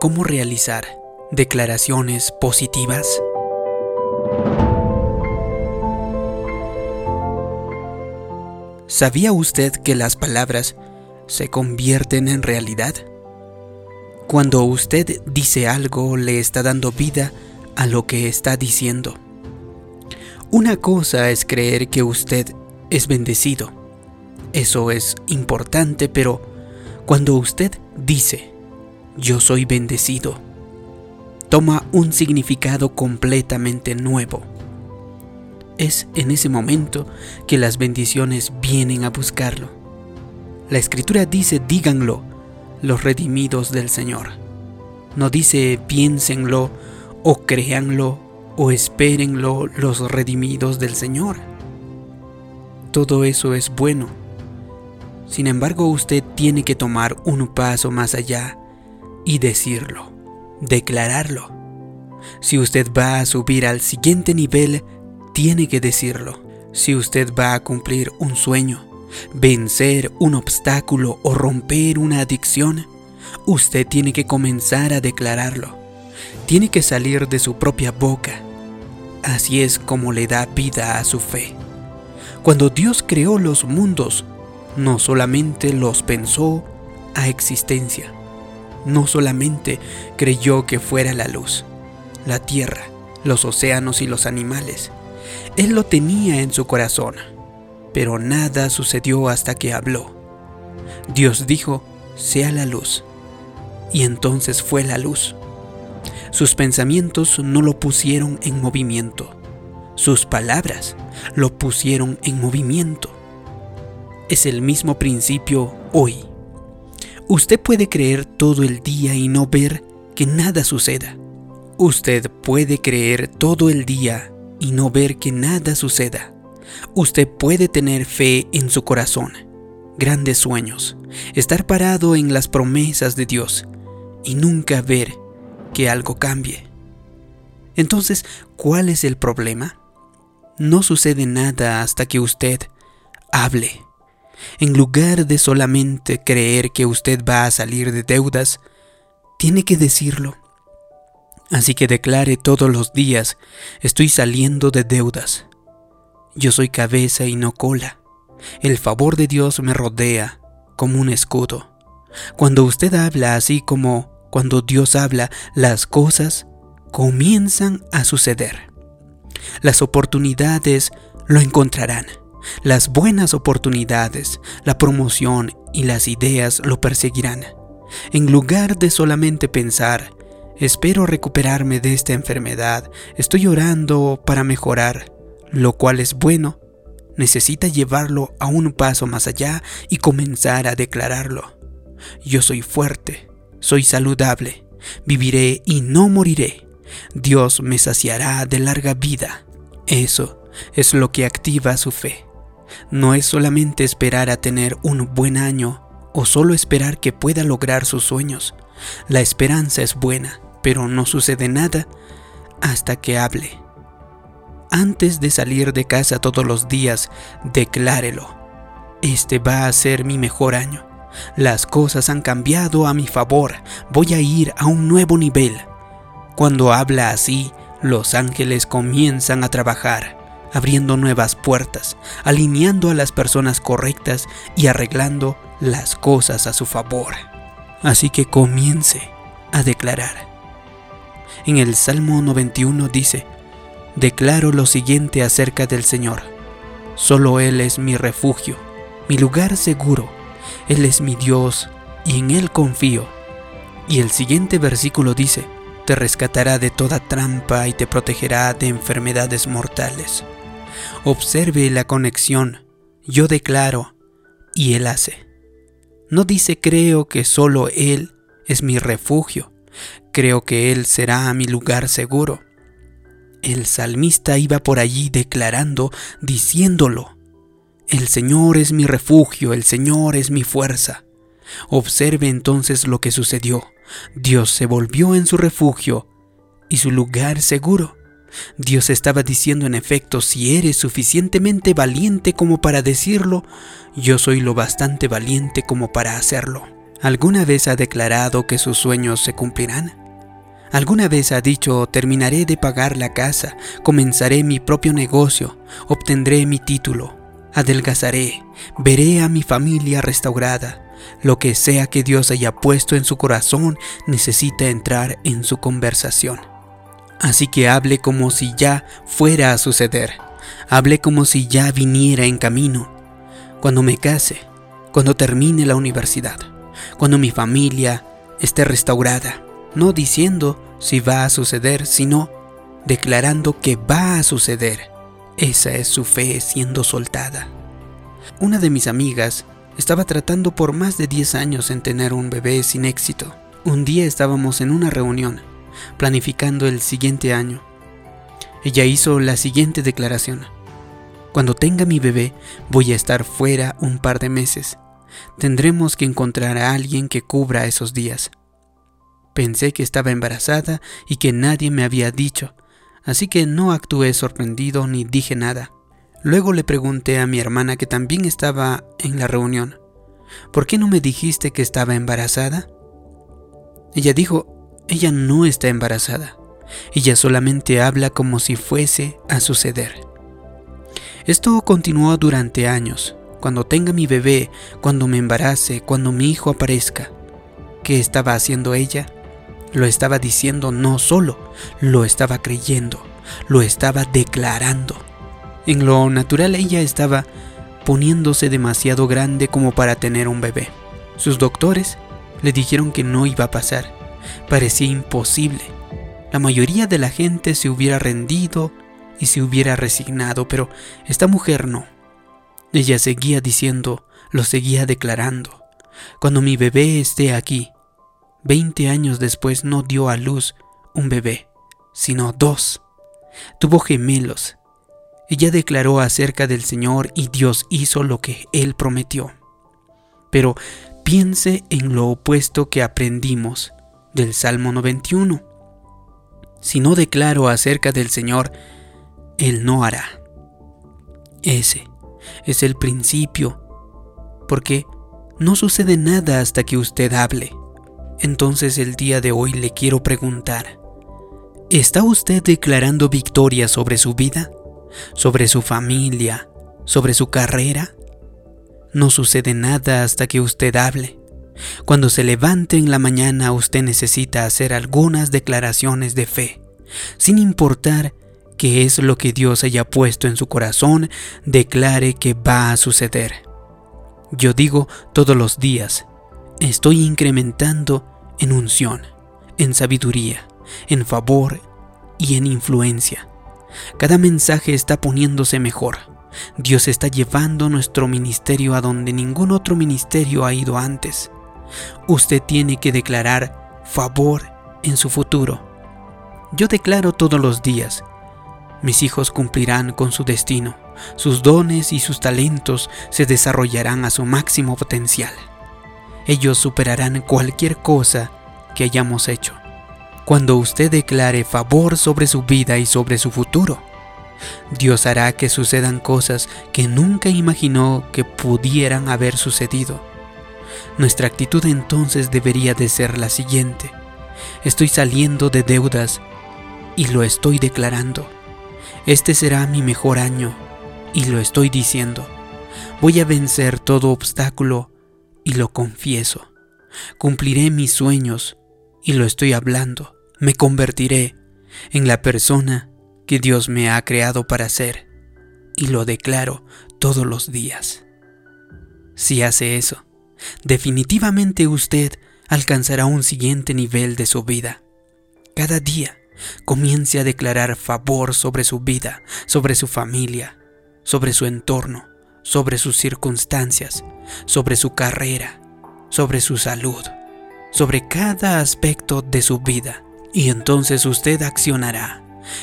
cómo realizar declaraciones positivas. ¿Sabía usted que las palabras se convierten en realidad? Cuando usted dice algo, le está dando vida a lo que está diciendo. Una cosa es creer que usted es bendecido. Eso es importante, pero cuando usted dice, yo soy bendecido, toma un significado completamente nuevo. Es en ese momento que las bendiciones vienen a buscarlo. La escritura dice, díganlo, los redimidos del Señor. No dice, piénsenlo o créanlo o espérenlo los redimidos del Señor. Todo eso es bueno. Sin embargo, usted tiene que tomar un paso más allá y decirlo, declararlo. Si usted va a subir al siguiente nivel, tiene que decirlo. Si usted va a cumplir un sueño, vencer un obstáculo o romper una adicción, usted tiene que comenzar a declararlo. Tiene que salir de su propia boca. Así es como le da vida a su fe. Cuando Dios creó los mundos, no solamente los pensó a existencia, no solamente creyó que fuera la luz, la tierra, los océanos y los animales. Él lo tenía en su corazón, pero nada sucedió hasta que habló. Dios dijo, sea la luz, y entonces fue la luz. Sus pensamientos no lo pusieron en movimiento, sus palabras lo pusieron en movimiento. Es el mismo principio hoy. Usted puede creer todo el día y no ver que nada suceda. Usted puede creer todo el día y no ver que nada suceda. Usted puede tener fe en su corazón, grandes sueños, estar parado en las promesas de Dios y nunca ver que algo cambie. Entonces, ¿cuál es el problema? No sucede nada hasta que usted hable. En lugar de solamente creer que usted va a salir de deudas, tiene que decirlo. Así que declare todos los días, estoy saliendo de deudas. Yo soy cabeza y no cola. El favor de Dios me rodea como un escudo. Cuando usted habla así como cuando Dios habla, las cosas comienzan a suceder. Las oportunidades lo encontrarán. Las buenas oportunidades, la promoción y las ideas lo perseguirán. En lugar de solamente pensar, espero recuperarme de esta enfermedad, estoy orando para mejorar, lo cual es bueno, necesita llevarlo a un paso más allá y comenzar a declararlo. Yo soy fuerte, soy saludable, viviré y no moriré. Dios me saciará de larga vida. Eso es lo que activa su fe. No es solamente esperar a tener un buen año o solo esperar que pueda lograr sus sueños. La esperanza es buena, pero no sucede nada hasta que hable. Antes de salir de casa todos los días, declárelo. Este va a ser mi mejor año. Las cosas han cambiado a mi favor. Voy a ir a un nuevo nivel. Cuando habla así, los ángeles comienzan a trabajar abriendo nuevas puertas, alineando a las personas correctas y arreglando las cosas a su favor. Así que comience a declarar. En el Salmo 91 dice, Declaro lo siguiente acerca del Señor. Solo Él es mi refugio, mi lugar seguro. Él es mi Dios y en Él confío. Y el siguiente versículo dice, Te rescatará de toda trampa y te protegerá de enfermedades mortales. Observe la conexión. Yo declaro y Él hace. No dice creo que solo Él es mi refugio. Creo que Él será mi lugar seguro. El salmista iba por allí declarando, diciéndolo. El Señor es mi refugio, el Señor es mi fuerza. Observe entonces lo que sucedió. Dios se volvió en su refugio y su lugar seguro. Dios estaba diciendo en efecto, si eres suficientemente valiente como para decirlo, yo soy lo bastante valiente como para hacerlo. ¿Alguna vez ha declarado que sus sueños se cumplirán? ¿Alguna vez ha dicho terminaré de pagar la casa, comenzaré mi propio negocio, obtendré mi título, adelgazaré, veré a mi familia restaurada? Lo que sea que Dios haya puesto en su corazón necesita entrar en su conversación. Así que hable como si ya fuera a suceder. Hable como si ya viniera en camino. Cuando me case, cuando termine la universidad, cuando mi familia esté restaurada, no diciendo si va a suceder, sino declarando que va a suceder. Esa es su fe siendo soltada. Una de mis amigas estaba tratando por más de 10 años en tener un bebé sin éxito. Un día estábamos en una reunión, planificando el siguiente año. Ella hizo la siguiente declaración. Cuando tenga mi bebé, voy a estar fuera un par de meses. Tendremos que encontrar a alguien que cubra esos días. Pensé que estaba embarazada y que nadie me había dicho, así que no actué sorprendido ni dije nada. Luego le pregunté a mi hermana que también estaba en la reunión, ¿por qué no me dijiste que estaba embarazada? Ella dijo, ella no está embarazada, ella solamente habla como si fuese a suceder. Esto continuó durante años. Cuando tenga mi bebé, cuando me embarace, cuando mi hijo aparezca. ¿Qué estaba haciendo ella? Lo estaba diciendo no solo, lo estaba creyendo, lo estaba declarando. En lo natural ella estaba poniéndose demasiado grande como para tener un bebé. Sus doctores le dijeron que no iba a pasar. Parecía imposible. La mayoría de la gente se hubiera rendido y se hubiera resignado, pero esta mujer no. Ella seguía diciendo, lo seguía declarando. Cuando mi bebé esté aquí, Veinte años después no dio a luz un bebé, sino dos. Tuvo gemelos. Ella declaró acerca del Señor y Dios hizo lo que Él prometió. Pero piense en lo opuesto que aprendimos del Salmo 91. Si no declaro acerca del Señor, Él no hará. Ese es el principio, porque no sucede nada hasta que usted hable. Entonces el día de hoy le quiero preguntar, ¿está usted declarando victoria sobre su vida? ¿Sobre su familia? ¿Sobre su carrera? No sucede nada hasta que usted hable. Cuando se levante en la mañana usted necesita hacer algunas declaraciones de fe, sin importar qué es lo que Dios haya puesto en su corazón, declare que va a suceder. Yo digo todos los días, estoy incrementando en unción, en sabiduría, en favor y en influencia. Cada mensaje está poniéndose mejor. Dios está llevando nuestro ministerio a donde ningún otro ministerio ha ido antes. Usted tiene que declarar favor en su futuro. Yo declaro todos los días, mis hijos cumplirán con su destino, sus dones y sus talentos se desarrollarán a su máximo potencial ellos superarán cualquier cosa que hayamos hecho. Cuando usted declare favor sobre su vida y sobre su futuro, Dios hará que sucedan cosas que nunca imaginó que pudieran haber sucedido. Nuestra actitud entonces debería de ser la siguiente. Estoy saliendo de deudas y lo estoy declarando. Este será mi mejor año y lo estoy diciendo. Voy a vencer todo obstáculo y lo confieso. Cumpliré mis sueños y lo estoy hablando. Me convertiré en la persona que Dios me ha creado para ser y lo declaro todos los días. Si hace eso, definitivamente usted alcanzará un siguiente nivel de su vida. Cada día comience a declarar favor sobre su vida, sobre su familia, sobre su entorno, sobre sus circunstancias, sobre su carrera, sobre su salud, sobre cada aspecto de su vida. Y entonces usted accionará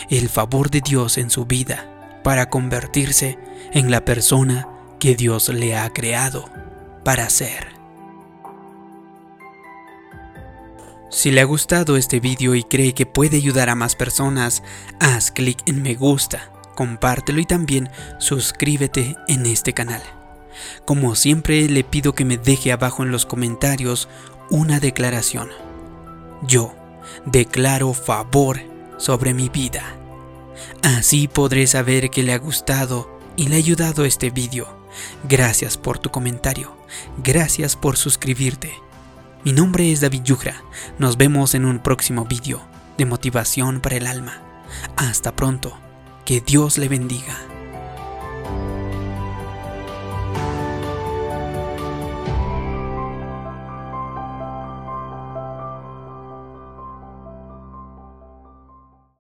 el favor de Dios en su vida para convertirse en la persona que Dios le ha creado para ser. Si le ha gustado este vídeo y cree que puede ayudar a más personas, haz clic en me gusta compártelo y también suscríbete en este canal. Como siempre le pido que me deje abajo en los comentarios una declaración. Yo declaro favor sobre mi vida. Así podré saber que le ha gustado y le ha ayudado este vídeo. Gracias por tu comentario. Gracias por suscribirte. Mi nombre es David Yugra. Nos vemos en un próximo vídeo de motivación para el alma. Hasta pronto. Que Dios le bendiga.